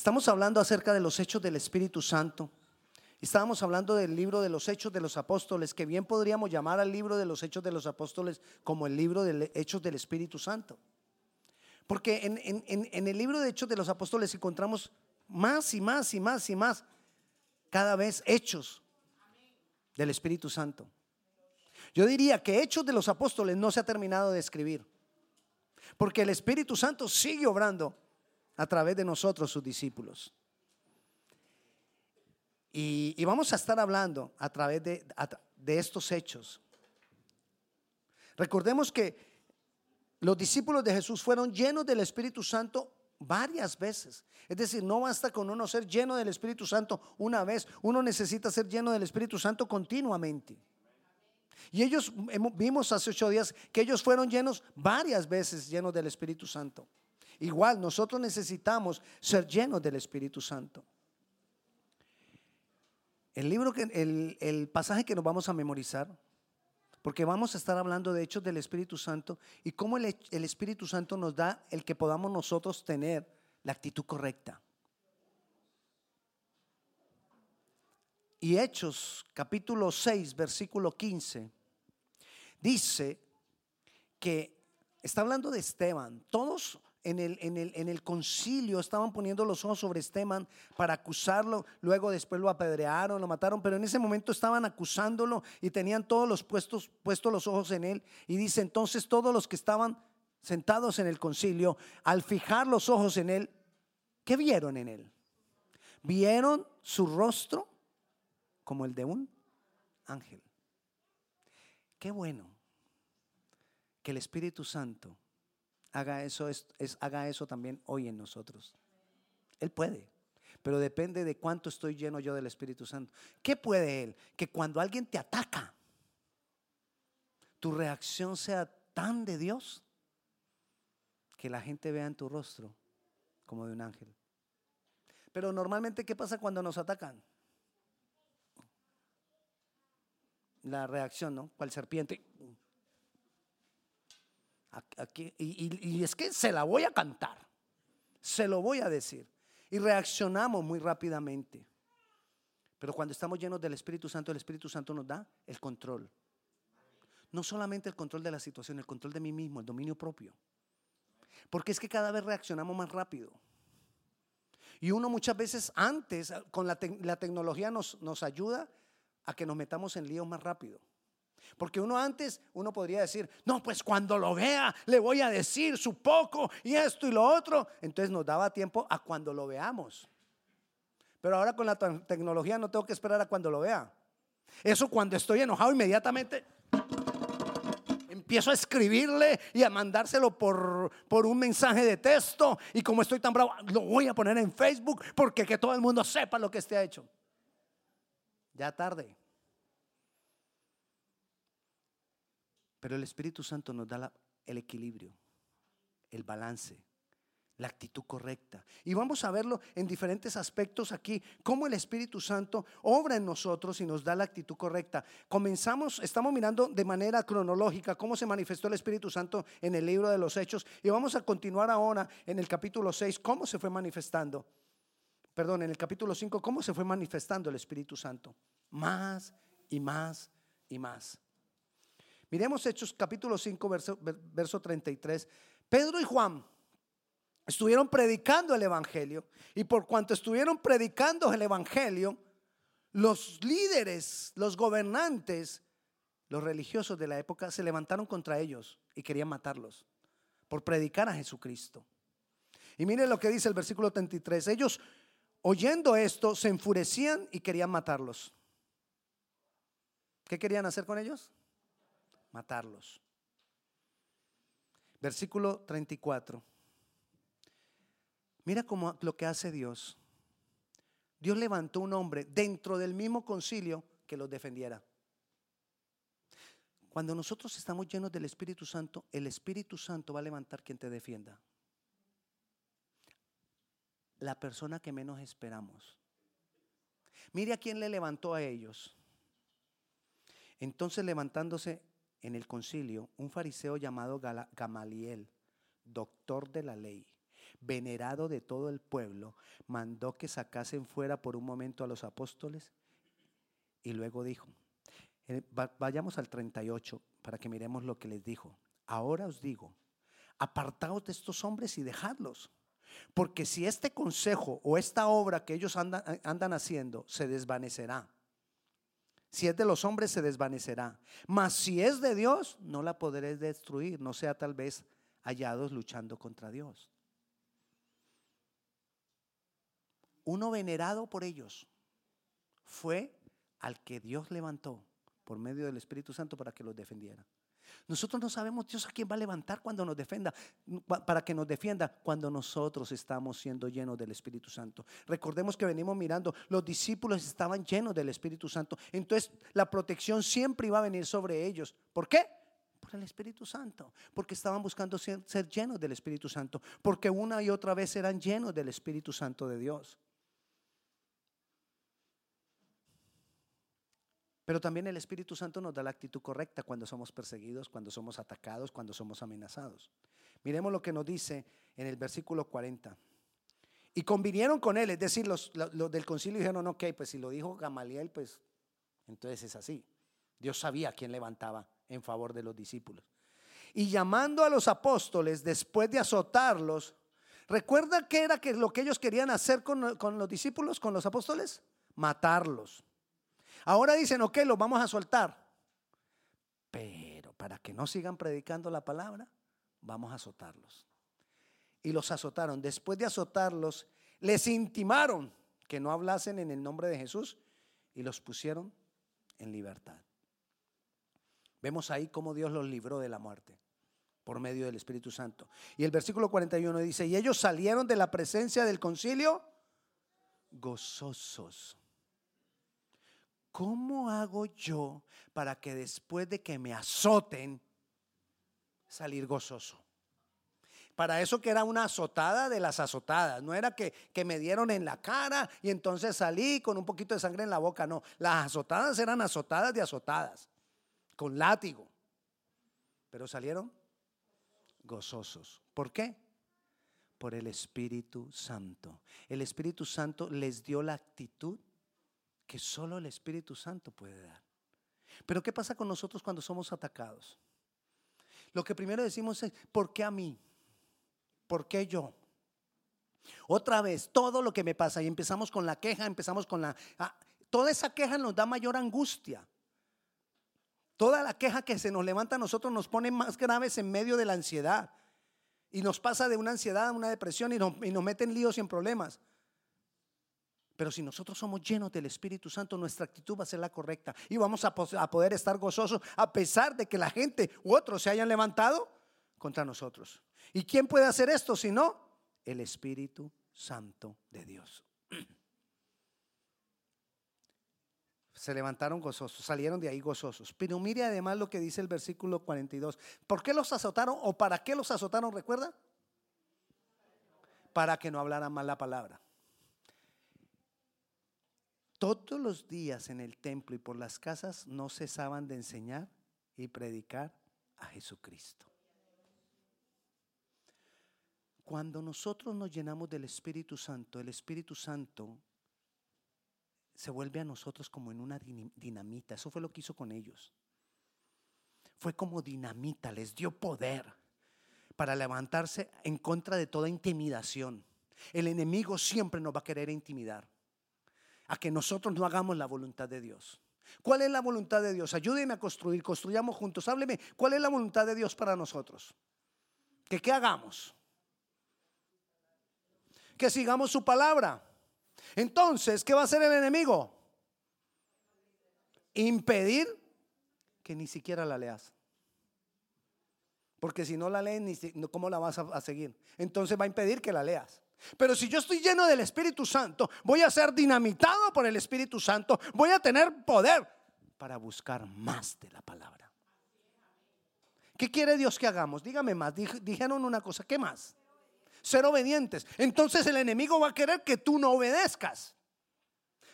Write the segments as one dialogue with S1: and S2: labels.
S1: Estamos hablando acerca de los hechos del Espíritu Santo. Estábamos hablando del libro de los hechos de los apóstoles, que bien podríamos llamar al libro de los hechos de los apóstoles como el libro de hechos del Espíritu Santo. Porque en, el libro de hechos de los apóstoles encontramos más y más y más y más cada vez hechos del Espíritu Santo. Yo diría que hechos de los apóstoles no se ha terminado de escribir. Porque el Espíritu Santo sigue obrando a través de nosotros, sus discípulos. Y, vamos a estar hablando a través de, de estos hechos. Recordemos que los discípulos de Jesús fueron llenos del Espíritu Santo varias veces. Es decir, no basta con uno ser lleno del Espíritu Santo una vez, uno necesita ser lleno del Espíritu Santo continuamente. Y ellos vimos hace ocho días que ellos fueron llenos varias veces llenos del Espíritu Santo. Igual nosotros necesitamos ser llenos del Espíritu Santo. El libro que el, el pasaje que nos vamos a memorizar, porque vamos a estar hablando de hechos del Espíritu Santo y cómo el, el Espíritu Santo nos da el que podamos nosotros tener la actitud correcta. Y Hechos capítulo 6, versículo 15, dice que está hablando de Esteban. Todos en el, en, el, en el, concilio estaban poniendo los ojos sobre Esteban para acusarlo, luego después lo apedrearon, lo mataron, pero en ese momento estaban acusándolo y tenían todos los puestos, puestos los ojos en él. Y dice entonces todos los que estaban sentados en el concilio, al fijar los ojos en él, ¿qué vieron en él? Vieron su rostro como el de un ángel. Qué bueno que el Espíritu Santo haga eso, es, haga eso también hoy en nosotros. Él puede, pero depende de cuánto estoy lleno yo del Espíritu Santo. ¿Qué puede Él? Que cuando alguien te ataca, tu reacción sea tan de Dios que la gente vea en tu rostro como de un ángel. Pero normalmente, ¿qué pasa cuando nos atacan? La reacción, ¿no? Cual serpiente y, es que se la voy a cantar, se lo voy a decir. Y reaccionamos muy rápidamente. Pero cuando estamos llenos del Espíritu Santo, el Espíritu Santo nos da el control. No solamente el control de la situación, el control de mí mismo, el dominio propio. Porque es que cada vez reaccionamos más rápido. Y uno muchas veces antes, con la, tecnología nos, nos ayuda a que nos metamos en líos más rápido. Porque uno antes, uno podría decir, no, pues cuando lo vea, le voy a decir su poco y esto y lo otro. Entonces nos daba tiempo a cuando lo veamos. Pero ahora con la tecnología no tengo que esperar a cuando lo vea. Eso cuando estoy enojado inmediatamente empiezo a escribirle y a mandárselo por, por un mensaje de texto. Y como estoy tan bravo, lo voy a poner en Facebook porque que todo el mundo sepa lo que esté ha hecho. Ya tarde. Pero el Espíritu Santo nos da el equilibrio, el balance, la actitud correcta. Y vamos a verlo en diferentes aspectos aquí, cómo el Espíritu Santo obra en nosotros y nos da la actitud correcta. Comenzamos, estamos mirando de manera cronológica cómo se manifestó el Espíritu Santo en el libro de los Hechos y vamos a continuar ahora en el capítulo 6, cómo se fue manifestando. Perdón, en el capítulo 5, cómo se fue manifestando el Espíritu Santo. Más y más y más. Miremos Hechos capítulo 5, verso, verso 33. Pedro y Juan estuvieron predicando el Evangelio y por cuanto estuvieron predicando el Evangelio, los líderes, los gobernantes, los religiosos de la época se levantaron contra ellos y querían matarlos por predicar a Jesucristo. Y miren lo que dice el versículo 33. Ellos, oyendo esto, se enfurecían y querían matarlos. ¿Qué querían hacer con ellos? Matarlos. Versículo 34. Mira cómo lo que hace Dios. Dios levantó un hombre dentro del mismo concilio que los defendiera. Cuando nosotros estamos llenos del Espíritu Santo, el Espíritu Santo va a levantar quien te defienda. La persona que menos esperamos. Mire a quién le levantó a ellos. Entonces levantándose en el concilio un fariseo llamado Gamaliel, doctor de la ley, venerado de todo el pueblo, mandó que sacasen fuera por un momento a los apóstoles y luego dijo, eh, vayamos al 38 para que miremos lo que les dijo. Ahora os digo, apartaos de estos hombres y dejadlos. Porque si este consejo o esta obra que ellos andan, eh, andan haciendo se desvanecerá, si es de los hombres se desvanecerá, mas si es de Dios no la podréis destruir, no sea tal vez hallados luchando contra Dios. Uno venerado por ellos fue al que Dios levantó por medio del Espíritu Santo para que los defendiera. Nosotros no sabemos Dios a quién va a levantar cuando nos defenda, para que nos defienda cuando nosotros estamos siendo llenos del Espíritu Santo. Recordemos que venimos mirando, los discípulos estaban llenos del Espíritu Santo. Entonces la protección siempre iba a venir sobre ellos. ¿Por qué? Por el Espíritu Santo. Porque estaban buscando ser llenos del Espíritu Santo. Porque una y otra vez eran llenos del Espíritu Santo de Dios. Pero también el Espíritu Santo nos da la actitud correcta cuando somos perseguidos, cuando somos atacados, cuando somos amenazados. Miremos lo que nos dice en el versículo 40. Y convinieron con él, es decir, los, del concilio dijeron, ok, pues si lo dijo Gamaliel, pues entonces es así. Dios sabía quién levantaba en favor de los discípulos. Y llamando a los apóstoles, después de azotarlos, ¿recuerda qué era que lo que ellos querían hacer con, con los discípulos, con los apóstoles? Matarlos. Ahora dicen, ok, los vamos a soltar. Pero para que no sigan predicando la palabra, vamos a azotarlos. Y los azotaron. Después de azotarlos, les intimaron que no hablasen en el nombre de Jesús y los pusieron en libertad. Vemos ahí cómo Dios los libró de la muerte por medio del Espíritu Santo. Y el versículo 41 dice, y ellos salieron de la presencia del concilio gozosos ¿cómo hago yo para que después de que me azoten, salir gozoso? Para eso que era una azotada de las azotadas. No era que, que, me dieron en la cara y entonces salí con un poquito de sangre en la boca. No, las azotadas eran azotadas de azotadas, con látigo. Pero salieron gozosos. ¿Por qué? Por el Espíritu Santo. El Espíritu Santo les dio la actitud que solo el Espíritu Santo puede dar. Pero ¿qué pasa con nosotros cuando somos atacados? Lo que primero decimos es, ¿por qué a mí? ¿Por qué yo? Otra vez, todo lo que me pasa, y empezamos con la queja, empezamos con la... Ah, toda esa queja nos da mayor angustia. Toda la queja que se nos levanta a nosotros nos pone más graves en medio de la ansiedad. Y nos pasa de una ansiedad a una depresión y nos, y nos meten líos y en problemas. Pero si nosotros somos llenos del Espíritu Santo, nuestra actitud va a ser la correcta y vamos a, poder estar gozosos a pesar de que la gente u otros se hayan levantado contra nosotros. ¿Y quién puede hacer esto si no? El Espíritu Santo de Dios. Se levantaron gozosos, salieron de ahí gozosos. Pero mire además lo que dice el versículo 42. ¿Por qué los azotaron o para qué los azotaron? ¿Recuerda? Para que no hablaran mal la palabra. Todos los días en el templo y por las casas no cesaban de enseñar y predicar a Jesucristo. Cuando nosotros nos llenamos del Espíritu Santo, el Espíritu Santo se vuelve a nosotros como en una dinamita. Eso fue lo que hizo con ellos. Fue como dinamita, les dio poder para levantarse en contra de toda intimidación. El enemigo siempre nos va a querer intimidar a que nosotros no hagamos la voluntad de Dios. ¿Cuál es la voluntad de Dios? Ayúdeme a construir, construyamos juntos. Hábleme, ¿cuál es la voluntad de Dios para nosotros? ¿Que qué hagamos? Que sigamos su palabra. Entonces, ¿qué va a hacer el enemigo? Impedir que ni siquiera la leas. Porque si no la lees, ¿cómo la vas a seguir? Entonces va a impedir que la leas. Pero si yo estoy lleno del Espíritu Santo, voy a ser dinamitado por el Espíritu Santo, voy a tener poder para buscar más de la palabra. ¿Qué quiere Dios que hagamos? Dígame más. Dijeron una cosa, ¿qué más? Ser obedientes. Entonces el enemigo va a querer que tú no obedezcas.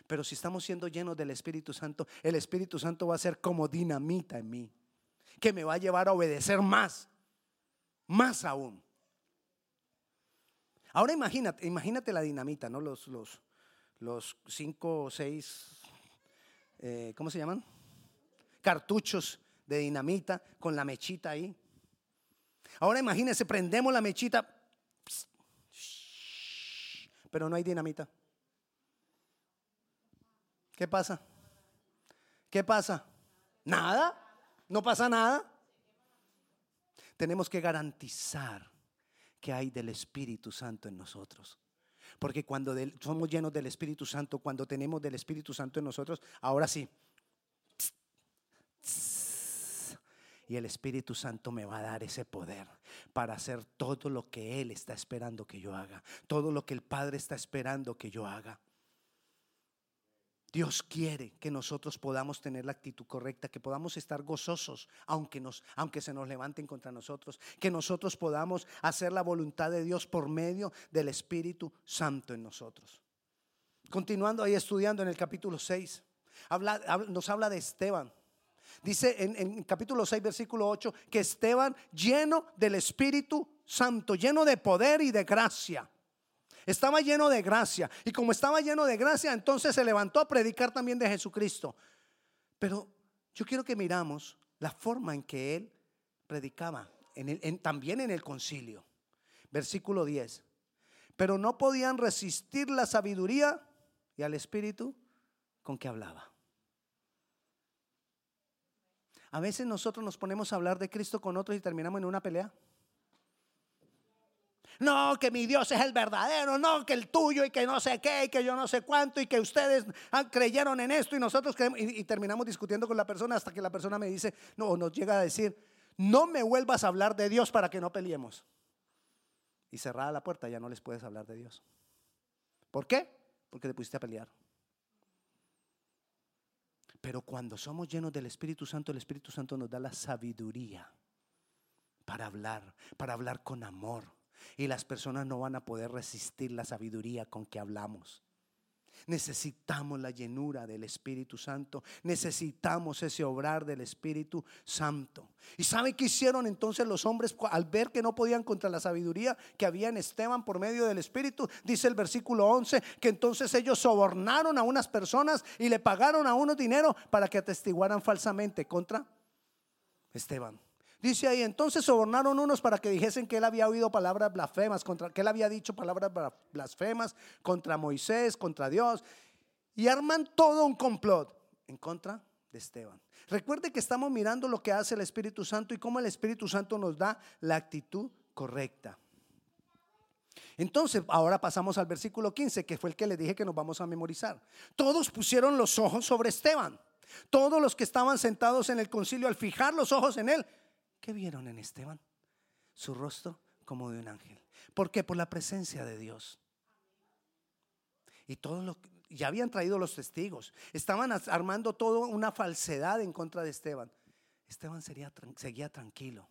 S1: Pero si estamos siendo llenos del Espíritu Santo, el Espíritu Santo va a ser como dinamita en mí, que me va a llevar a obedecer más, más aún. Ahora imagínate, imagínate la dinamita, ¿no? Los, los, los cinco o seis, eh, ¿cómo se llaman? Cartuchos de dinamita con la mechita ahí. Ahora imagínense, prendemos la mechita, pero no hay dinamita. ¿Qué pasa? ¿Qué pasa? Nada. No pasa nada. Tenemos que garantizar que hay del Espíritu Santo en nosotros. Porque cuando somos llenos del Espíritu Santo, cuando tenemos del Espíritu Santo en nosotros, ahora sí. Y el Espíritu Santo me va a dar ese poder para hacer todo lo que Él está esperando que yo haga. Todo lo que el Padre está esperando que yo haga. Dios quiere que nosotros podamos tener la actitud correcta, que podamos estar gozosos aunque, nos, aunque se nos levanten contra nosotros, que nosotros podamos hacer la voluntad de Dios por medio del Espíritu Santo en nosotros. Continuando ahí estudiando en el capítulo 6, nos habla de Esteban. Dice en, en capítulo 6, versículo 8, que Esteban lleno del Espíritu Santo, lleno de poder y de gracia estaba lleno de gracia. Y como estaba lleno de gracia, entonces se levantó a predicar también de Jesucristo. Pero yo quiero que miramos la forma en que él predicaba, también en el concilio. Versículo 10. Pero no podían resistir la sabiduría y al espíritu con que hablaba. A veces nosotros nos ponemos a hablar de Cristo con otros y terminamos en una pelea. No, que mi Dios es el verdadero, no, que el tuyo y que no sé qué, y que yo no sé cuánto, y que ustedes creyeron en esto y nosotros creemos, y, terminamos discutiendo con la persona hasta que la persona me dice, no, nos llega a decir, no me vuelvas a hablar de Dios para que no peleemos. Y cerrada la puerta ya no les puedes hablar de Dios. ¿Por qué? Porque te pusiste a pelear. Pero cuando somos llenos del Espíritu Santo, el Espíritu Santo nos da la sabiduría para hablar, para hablar con amor, y las personas no van a poder resistir la sabiduría con que hablamos. Necesitamos la llenura del Espíritu Santo. Necesitamos ese obrar del Espíritu Santo. ¿Y sabe qué hicieron entonces los hombres al ver que no podían contra la sabiduría que había en Esteban por medio del Espíritu? Dice el versículo 11 que entonces ellos sobornaron a unas personas y le pagaron a unos dinero para que atestiguaran falsamente contra Esteban. Dice ahí, entonces sobornaron unos para que dijesen que él había oído palabras blasfemas, contra, que él había dicho palabras blasfemas contra Moisés, contra Dios, y arman todo un complot en contra de Esteban. Recuerde que estamos mirando lo que hace el Espíritu Santo y cómo el Espíritu Santo nos da la actitud correcta. Entonces, ahora pasamos al versículo 15, que fue el que le dije que nos vamos a memorizar. Todos pusieron los ojos sobre Esteban. Todos los que estaban sentados en el concilio, al fijar los ojos en él, ¿Qué vieron en Esteban? Su rostro como de un ángel. ¿Por qué? Por la presencia de Dios. Y todos lo ya habían traído los testigos. Estaban armando todo una falsedad en contra de Esteban. Esteban seguía tranquilo,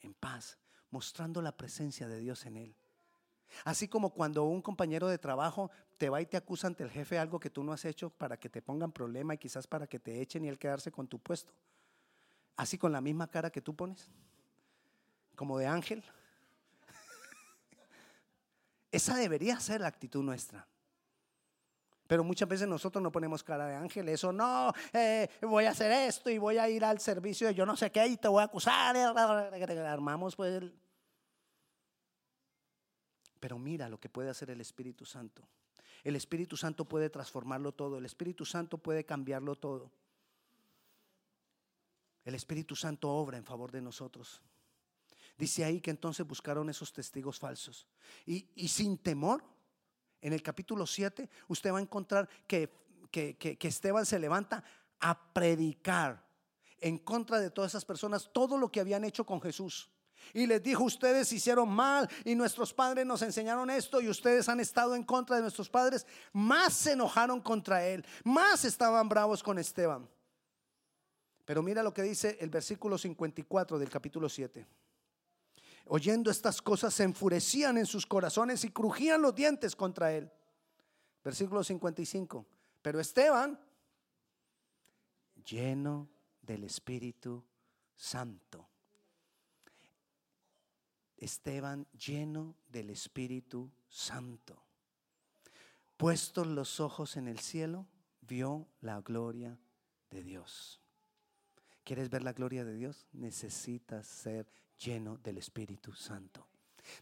S1: en paz, mostrando la presencia de Dios en él. Así como cuando un compañero de trabajo te va y te acusa ante el jefe algo que tú no has hecho para que te pongan problema y quizás para que te echen y él quedarse con tu puesto. Así con la misma cara que tú pones, como de ángel. Esa debería ser la actitud nuestra. Pero muchas veces nosotros no ponemos cara de ángel. Eso no, eh, voy a hacer esto y voy a ir al servicio de yo no sé qué y te voy a acusar. Armamos pues. Pero mira lo que puede hacer el Espíritu Santo. El Espíritu Santo puede transformarlo todo. El Espíritu Santo puede cambiarlo todo el Espíritu Santo obra en favor de nosotros. Dice ahí que entonces buscaron esos testigos falsos. Y, sin temor, en el capítulo 7, usted va a encontrar que, que, que Esteban se levanta a predicar en contra de todas esas personas todo lo que habían hecho con Jesús. Y les dijo, ustedes hicieron mal y nuestros padres nos enseñaron esto y ustedes han estado en contra de nuestros padres. Más se enojaron contra él, más estaban bravos con Esteban. Pero mira lo que dice el versículo 54 del capítulo 7. Oyendo estas cosas se enfurecían en sus corazones y crujían los dientes contra él. Versículo 55. Pero Esteban, lleno del Espíritu Santo. Esteban lleno del Espíritu Santo. Puestos los ojos en el cielo, vio la gloria de Dios. ¿Quieres ver la gloria de Dios? Necesitas ser lleno del Espíritu Santo.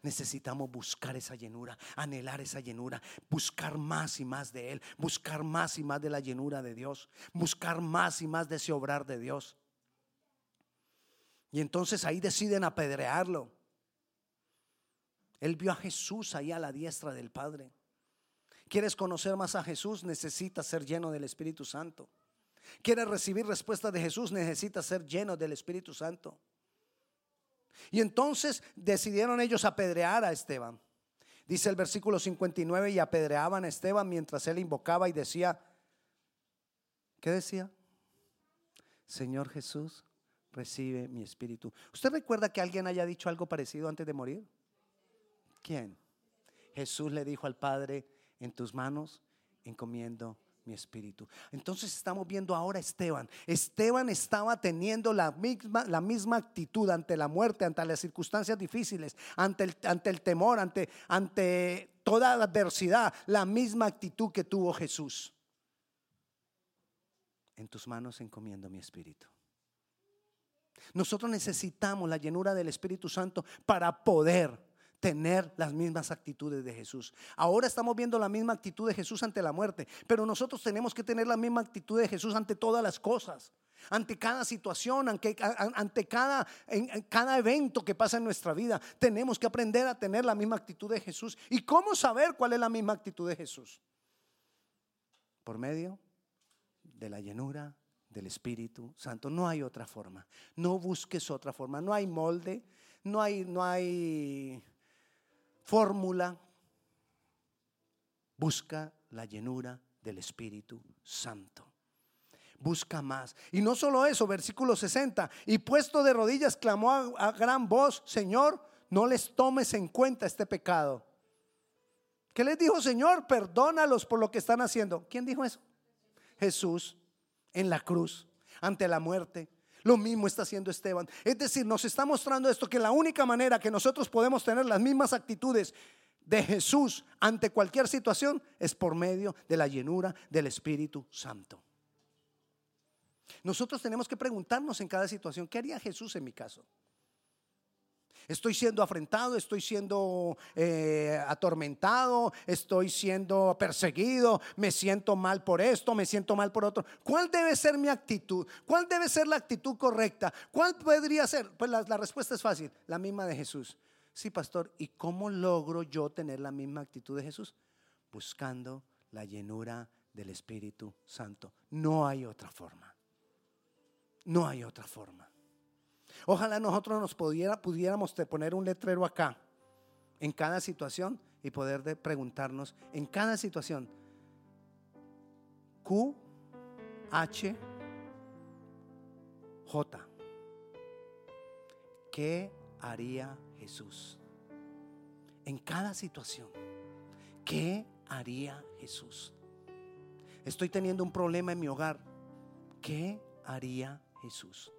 S1: Necesitamos buscar esa llenura, anhelar esa llenura, buscar más y más de Él, buscar más y más de la llenura de Dios, buscar más y más de ese obrar de Dios. Y entonces ahí deciden apedrearlo. Él vio a Jesús ahí a la diestra del Padre. ¿Quieres conocer más a Jesús? Necesitas ser lleno del Espíritu Santo. ¿Quieres recibir respuesta de Jesús? Necesitas ser lleno del Espíritu Santo. Y entonces decidieron ellos apedrear a Esteban. Dice el versículo 59 y apedreaban a Esteban mientras él invocaba y decía, ¿qué decía? Señor Jesús, recibe mi espíritu. ¿Usted recuerda que alguien haya dicho algo parecido antes de morir? ¿Quién? Jesús le dijo al Padre, en tus manos encomiendo mi espíritu. Entonces estamos viendo ahora a Esteban. Esteban estaba teniendo la misma, la misma actitud ante la muerte, ante las circunstancias difíciles, ante el, ante el temor, ante, ante toda la adversidad, la misma actitud que tuvo Jesús. En tus manos encomiendo mi espíritu. Nosotros necesitamos la llenura del Espíritu Santo para poder tener las mismas actitudes de Jesús. Ahora estamos viendo la misma actitud de Jesús ante la muerte, pero nosotros tenemos que tener la misma actitud de Jesús ante todas las cosas, ante cada situación, ante, cada, cada evento que pasa en nuestra vida. Tenemos que aprender a tener la misma actitud de Jesús. ¿Y cómo saber cuál es la misma actitud de Jesús? Por medio de la llenura del Espíritu Santo. No hay otra forma. No busques otra forma. No hay molde. No hay, no hay fórmula, busca la llenura del Espíritu Santo. Busca más. Y no solo eso, versículo 60. Y puesto de rodillas clamó a, gran voz, Señor, no les tomes en cuenta este pecado. ¿Qué les dijo, Señor? Perdónalos por lo que están haciendo. ¿Quién dijo eso? Jesús en la cruz, ante la muerte. Lo mismo está haciendo Esteban. Es decir, nos está mostrando esto, que la única manera que nosotros podemos tener las mismas actitudes de Jesús ante cualquier situación es por medio de la llenura del Espíritu Santo. Nosotros tenemos que preguntarnos en cada situación, ¿qué haría Jesús en mi caso? Estoy siendo afrentado, estoy siendo eh, atormentado, estoy siendo perseguido, me siento mal por esto, me siento mal por otro. ¿Cuál debe ser mi actitud? ¿Cuál debe ser la actitud correcta? ¿Cuál podría ser? Pues la, la respuesta es fácil, la misma de Jesús. Sí, pastor, ¿y cómo logro yo tener la misma actitud de Jesús? Buscando la llenura del Espíritu Santo. No hay otra forma. No hay otra forma. Ojalá nosotros nos pudiéramos poner un letrero acá, en cada situación, y poder de preguntarnos en cada situación, Q, H, J, ¿qué haría Jesús? En cada situación, ¿qué haría Jesús? Estoy teniendo un problema en mi hogar, ¿qué haría Jesús?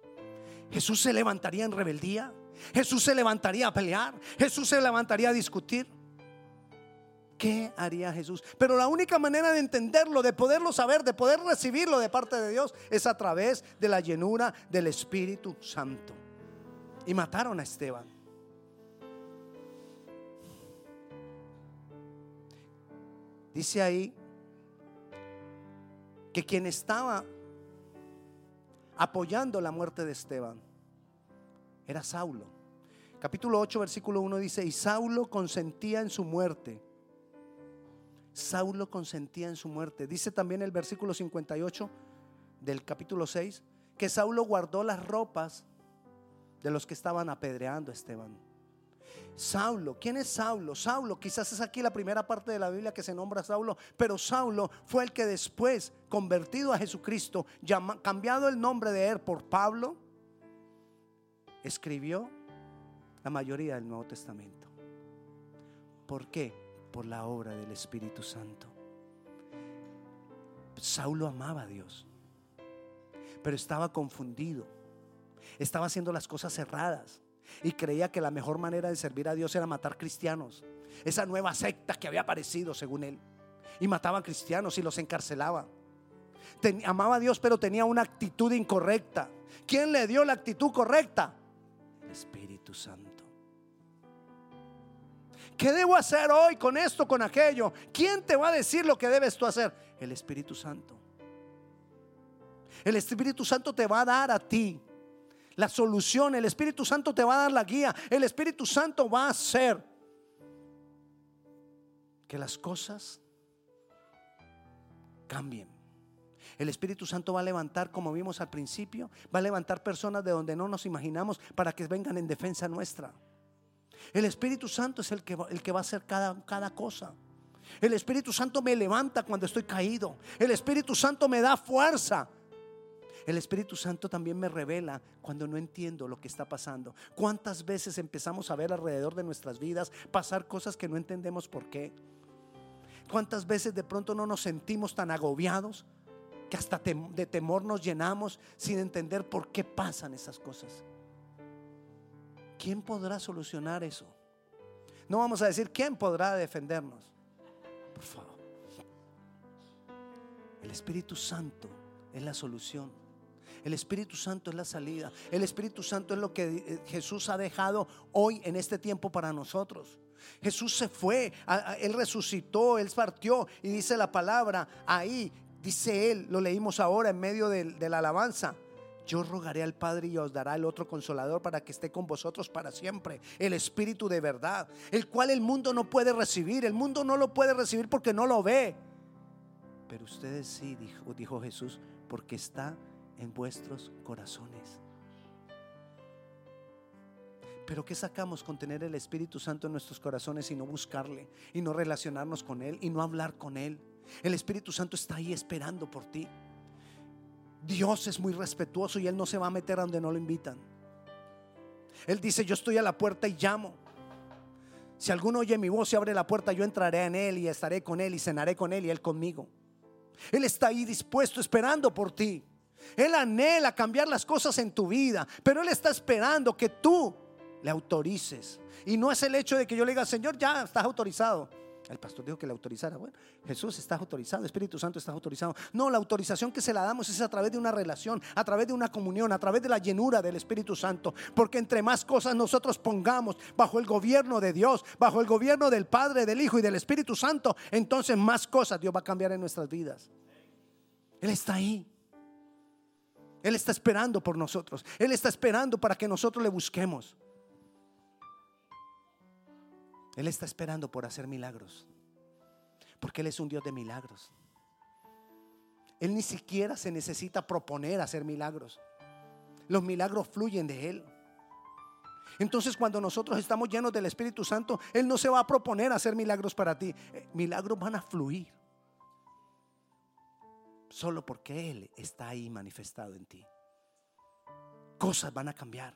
S1: Jesús se levantaría en rebeldía. Jesús se levantaría a pelear. Jesús se levantaría a discutir. ¿Qué haría Jesús? Pero la única manera de entenderlo, de poderlo saber, de poder recibirlo de parte de Dios, es a través de la llenura del Espíritu Santo. Y mataron a Esteban. Dice ahí que quien estaba apoyando la muerte de Esteban era Saulo. Capítulo 8, versículo 1 dice, y Saulo consentía en su muerte. Saulo consentía en su muerte. Dice también el versículo 58 del capítulo 6 que Saulo guardó las ropas de los que estaban apedreando a Esteban. Saulo, ¿quién es Saulo? Saulo, quizás es aquí la primera parte de la Biblia que se nombra Saulo, pero Saulo fue el que después, convertido a Jesucristo, cambiado el nombre de él por Pablo, escribió la mayoría del Nuevo Testamento. ¿Por qué? Por la obra del Espíritu Santo. Saulo amaba a Dios, pero estaba confundido, estaba haciendo las cosas cerradas y creía que la mejor manera de servir a Dios era matar cristianos. esa nueva secta que había aparecido según él. Y mataba a cristianos y los encarcelaba. amaba a Dios, pero tenía una actitud incorrecta. ¿Quién le dio la actitud correcta? El Espíritu Santo. ¿Qué debo hacer hoy con esto, con aquello? ¿Quién te va a decir lo que debes tú hacer? El Espíritu Santo. El Espíritu Santo te va a dar a ti la solución. El Espíritu Santo te va a dar la guía. El Espíritu Santo va a hacer que las cosas cambien. El Espíritu Santo va a levantar, como vimos al principio, va a levantar personas de donde no nos imaginamos para que vengan en defensa nuestra. El Espíritu Santo es el que el que va a hacer cada, cada cosa. El Espíritu Santo me levanta cuando estoy caído. El Espíritu Santo me da fuerza. El Espíritu Santo también me revela cuando no entiendo lo que está pasando. ¿Cuántas veces empezamos a ver alrededor de nuestras vidas pasar cosas que no entendemos por qué? ¿Cuántas veces de pronto no nos sentimos tan agobiados que hasta de temor nos llenamos sin entender por qué pasan esas cosas? ¿quién podrá solucionar eso? No vamos a decir, ¿quién podrá defendernos? Por favor. El Espíritu Santo es la solución. El Espíritu Santo es la salida. El Espíritu Santo es lo que eh, Jesús ha dejado hoy en este tiempo para nosotros. Jesús se fue, Él resucitó, Él partió y dice la palabra ahí, dice Él, lo leímos ahora en medio de la alabanza yo rogaré al Padre y os dará el otro consolador para que esté con vosotros para siempre, el Espíritu de verdad, el cual el mundo no puede recibir, el mundo no lo puede recibir porque no lo ve. Pero ustedes sí, dijo, dijo Jesús, porque está en vuestros corazones. Pero ¿qué sacamos con tener el Espíritu Santo en nuestros corazones y no buscarle, y no relacionarnos con Él, y no hablar con Él? El Espíritu Santo está ahí esperando por ti. Dios es muy respetuoso y Él no se va a meter donde no lo invitan. Él dice, yo estoy a la puerta y llamo. Si alguno oye mi voz y abre la puerta, yo entraré en Él y estaré con Él y cenaré con Él y Él conmigo. Él está ahí dispuesto, esperando por ti. Él anhela cambiar las cosas en tu vida, pero Él está esperando que tú le autorices. Y no es el hecho de que yo le diga, Señor, ya estás autorizado. El pastor dijo que le autorizara. Bueno, Jesús está autorizado, Espíritu Santo está autorizado. No, la autorización que se la damos es a través de una relación, a través de una comunión, a través de la llenura del Espíritu Santo. Porque entre más cosas nosotros pongamos bajo el gobierno de Dios, bajo el gobierno del Padre, del Hijo y del Espíritu Santo, entonces más cosas Dios va a cambiar en nuestras vidas. Él está ahí. Él está esperando por nosotros. Él está esperando para que nosotros le busquemos. Él está esperando por hacer milagros. Porque Él es un Dios de milagros. Él ni siquiera se necesita proponer hacer milagros. Los milagros fluyen de Él. Entonces cuando nosotros estamos llenos del Espíritu Santo, Él no se va a proponer hacer milagros para ti. Eh, milagros van a fluir. Solo porque Él está ahí manifestado en ti. Cosas van a cambiar.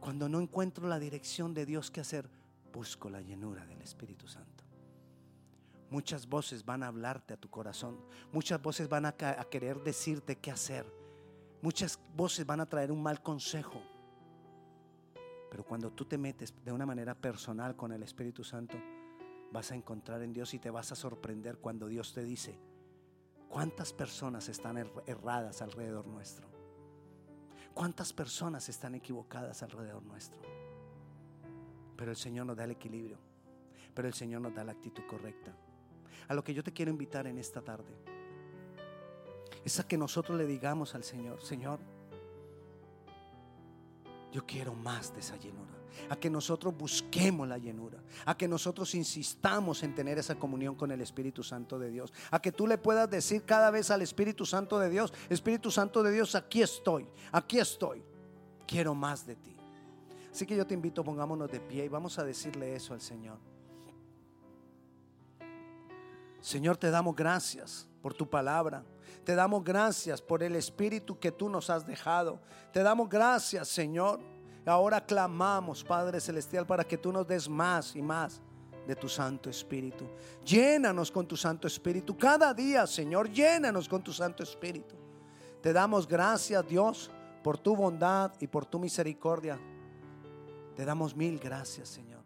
S1: Cuando no encuentro la dirección de Dios que hacer, busco la llenura del Espíritu Santo. Muchas voces van a hablarte a tu corazón. Muchas voces van a, querer decirte qué hacer. Muchas voces van a traer un mal consejo. Pero cuando tú te metes de una manera personal con el Espíritu Santo, vas a encontrar en Dios y te vas a sorprender cuando Dios te dice, ¿cuántas personas están erradas alrededor nuestro? ¿Cuántas personas están equivocadas alrededor nuestro? Pero el Señor nos da el equilibrio. Pero el Señor nos da la actitud correcta. A lo que yo te quiero invitar en esta tarde es a que nosotros le digamos al Señor, Señor, yo quiero más de esa. A que nosotros busquemos la llenura. A que nosotros insistamos en tener esa comunión con el Espíritu Santo de Dios. A que tú le puedas decir cada vez al Espíritu Santo de Dios, Espíritu Santo de Dios, aquí estoy, aquí estoy. Quiero más de ti. Así que yo te invito, pongámonos de pie y vamos a decirle eso al Señor. Señor, te damos gracias por tu palabra. Te damos gracias por el Espíritu que tú nos has dejado. Te damos gracias, Señor. Ahora clamamos, Padre Celestial, para que tú nos des más y más de tu Santo Espíritu. Llénanos con tu Santo Espíritu. Cada día, Señor, llénanos con tu Santo Espíritu. Te damos gracias, Dios, por tu bondad y por tu misericordia. Te damos mil gracias, Señor.